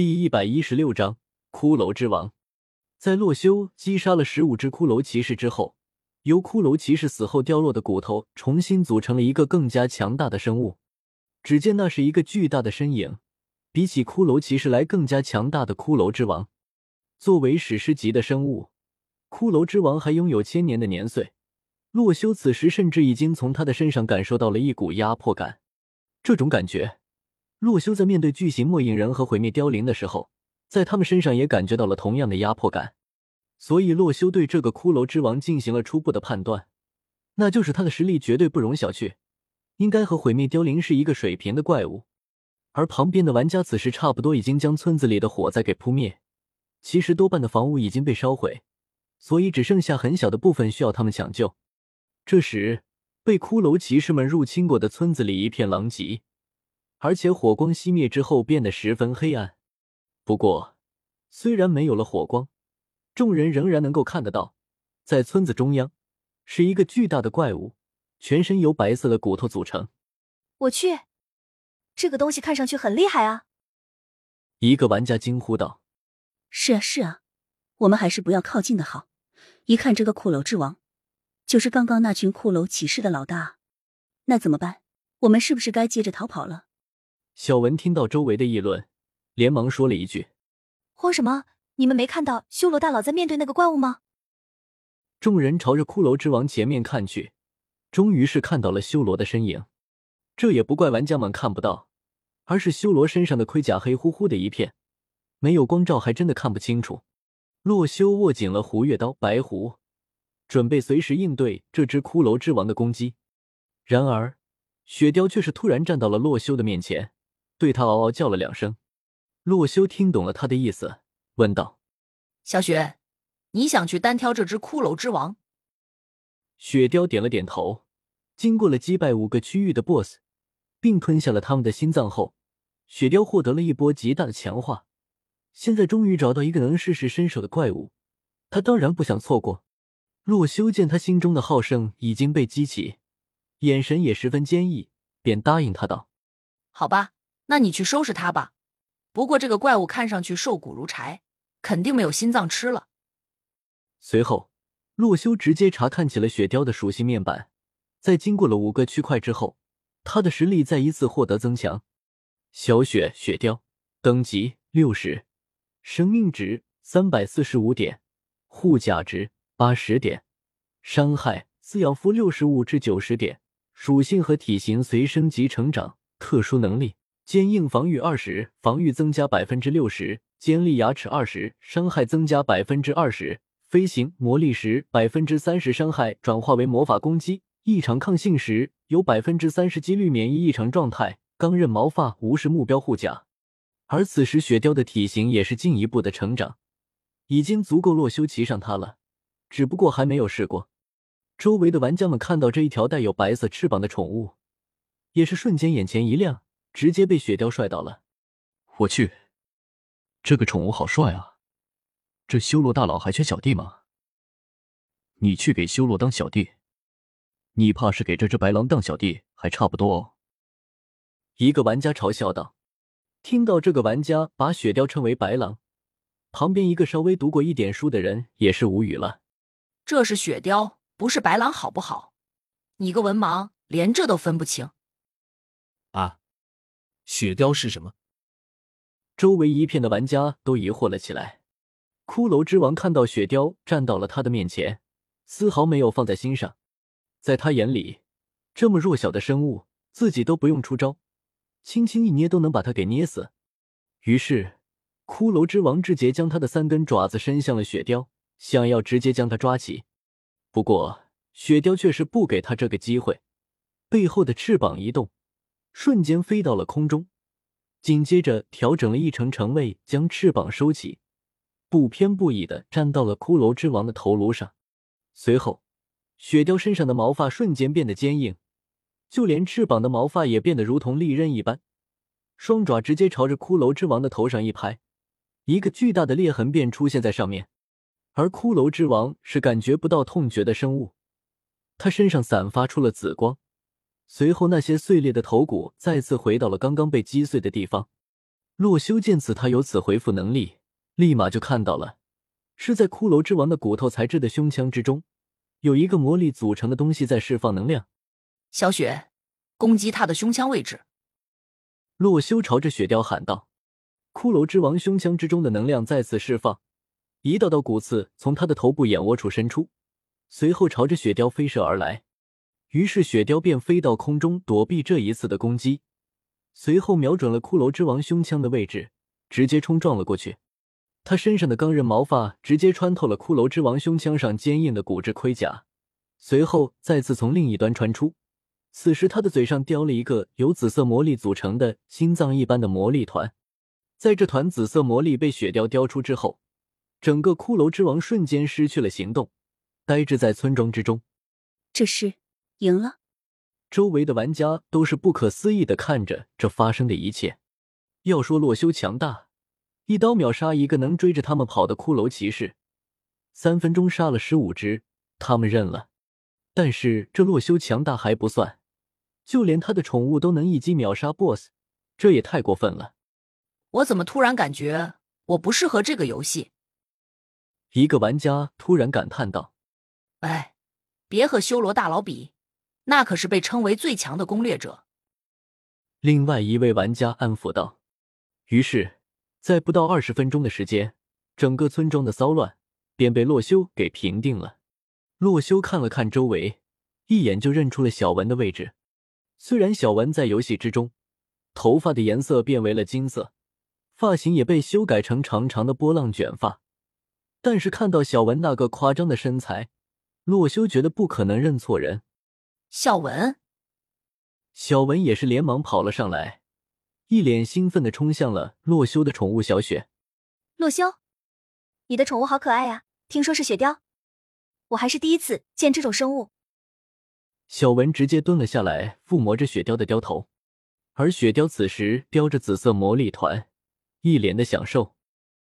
第一百一十六章骷髅之王。在洛修击杀了十五只骷髅骑士之后，由骷髅骑士死后掉落的骨头重新组成了一个更加强大的生物。只见那是一个巨大的身影，比起骷髅骑士来更加强大的骷髅之王。作为史诗级的生物，骷髅之王还拥有千年的年岁。洛修此时甚至已经从他的身上感受到了一股压迫感，这种感觉。洛修在面对巨型末影人和毁灭凋零的时候，在他们身上也感觉到了同样的压迫感，所以洛修对这个骷髅之王进行了初步的判断，那就是他的实力绝对不容小觑，应该和毁灭凋零是一个水平的怪物。而旁边的玩家此时差不多已经将村子里的火灾给扑灭，其实多半的房屋已经被烧毁，所以只剩下很小的部分需要他们抢救。这时，被骷髅骑士们入侵过的村子里一片狼藉。而且火光熄灭之后变得十分黑暗。不过，虽然没有了火光，众人仍然能够看得到，在村子中央是一个巨大的怪物，全身由白色的骨头组成。我去，这个东西看上去很厉害啊！一个玩家惊呼道：“是啊，是啊，我们还是不要靠近的好。一看这个骷髅之王，就是刚刚那群骷髅骑士的老大。那怎么办？我们是不是该接着逃跑了？”小文听到周围的议论，连忙说了一句：“慌什么？你们没看到修罗大佬在面对那个怪物吗？”众人朝着骷髅之王前面看去，终于是看到了修罗的身影。这也不怪玩家们看不到，而是修罗身上的盔甲黑乎乎的一片，没有光照还真的看不清楚。洛修握紧了胡月刀白狐，准备随时应对这只骷髅之王的攻击。然而，雪雕却是突然站到了洛修的面前。对他嗷嗷叫了两声，洛修听懂了他的意思，问道：“小雪，你想去单挑这只骷髅之王？”雪貂点了点头。经过了击败五个区域的 BOSS，并吞下了他们的心脏后，雪雕获得了一波极大的强化。现在终于找到一个能试试身手的怪物，他当然不想错过。洛修见他心中的好胜已经被激起，眼神也十分坚毅，便答应他道：“好吧。”那你去收拾他吧。不过这个怪物看上去瘦骨如柴，肯定没有心脏吃了。随后，洛修直接查看起了雪雕的属性面板，在经过了五个区块之后，他的实力再一次获得增强。小雪雪雕等级六十，生命值三百四十五点，护甲值八十点，伤害滋养负六十五至九十点，属性和体型随升级成长。特殊能力。坚硬防御二十，防御增加百分之六十；尖利牙齿二十，伤害增加百分之二十；飞行魔力十，百分之三十伤害转化为魔法攻击；异常抗性时，有百分之三十几率免疫异常状态；钢刃毛发无视目标护甲。而此时雪雕的体型也是进一步的成长，已经足够洛修骑上它了，只不过还没有试过。周围的玩家们看到这一条带有白色翅膀的宠物，也是瞬间眼前一亮。直接被雪雕帅到了！我去，这个宠物好帅啊！这修罗大佬还缺小弟吗？你去给修罗当小弟，你怕是给这只白狼当小弟还差不多哦。一个玩家嘲笑道。听到这个玩家把雪雕称为白狼，旁边一个稍微读过一点书的人也是无语了。这是雪雕，不是白狼，好不好？你个文盲，连这都分不清！雪雕是什么？周围一片的玩家都疑惑了起来。骷髅之王看到雪雕站到了他的面前，丝毫没有放在心上。在他眼里，这么弱小的生物，自己都不用出招，轻轻一捏都能把他给捏死。于是，骷髅之王直接将他的三根爪子伸向了雪雕，想要直接将他抓起。不过，雪雕却是不给他这个机会，背后的翅膀一动。瞬间飞到了空中，紧接着调整了一成程位，将翅膀收起，不偏不倚的站到了骷髅之王的头颅上。随后，雪雕身上的毛发瞬间变得坚硬，就连翅膀的毛发也变得如同利刃一般。双爪直接朝着骷髅之王的头上一拍，一个巨大的裂痕便出现在上面。而骷髅之王是感觉不到痛觉的生物，他身上散发出了紫光。随后，那些碎裂的头骨再次回到了刚刚被击碎的地方。洛修见此，他有此回复能力，立马就看到了，是在骷髅之王的骨头材质的胸腔之中，有一个魔力组成的东西在释放能量。小雪，攻击他的胸腔位置。洛修朝着雪貂喊道：“骷髅之王胸腔之中的能量再次释放，一道道骨刺从他的头部眼窝处伸出，随后朝着雪貂飞射而来。于是雪貂便飞到空中躲避这一次的攻击。”随后瞄准了骷髅之王胸腔的位置，直接冲撞了过去。他身上的钢刃毛发直接穿透了骷髅之王胸腔上坚硬的骨质盔甲，随后再次从另一端穿出。此时他的嘴上叼了一个由紫色魔力组成的心脏一般的魔力团。在这团紫色魔力被雪貂叼出之后，整个骷髅之王瞬间失去了行动，呆滞在村庄之中。这是赢了。周围的玩家都是不可思议的看着这发生的一切。要说洛修强大，一刀秒杀一个能追着他们跑的骷髅骑士，三分钟杀了十五只，他们认了。但是这洛修强大还不算，就连他的宠物都能一击秒杀 BOSS，这也太过分了。我怎么突然感觉我不适合这个游戏？一个玩家突然感叹道：“哎，别和修罗大佬比。”那可是被称为最强的攻略者。另外一位玩家安抚道。于是，在不到二十分钟的时间，整个村庄的骚乱便被洛修给平定了。洛修看了看周围，一眼就认出了小文的位置。虽然小文在游戏之中，头发的颜色变为了金色，发型也被修改成长长的波浪卷发，但是看到小文那个夸张的身材，洛修觉得不可能认错人。小文，小文也是连忙跑了上来，一脸兴奋的冲向了洛修的宠物小雪。洛修，你的宠物好可爱呀！听说是雪貂，我还是第一次见这种生物。小文直接蹲了下来，抚摸着雪貂的貂头，而雪貂此时叼着紫色魔力团，一脸的享受。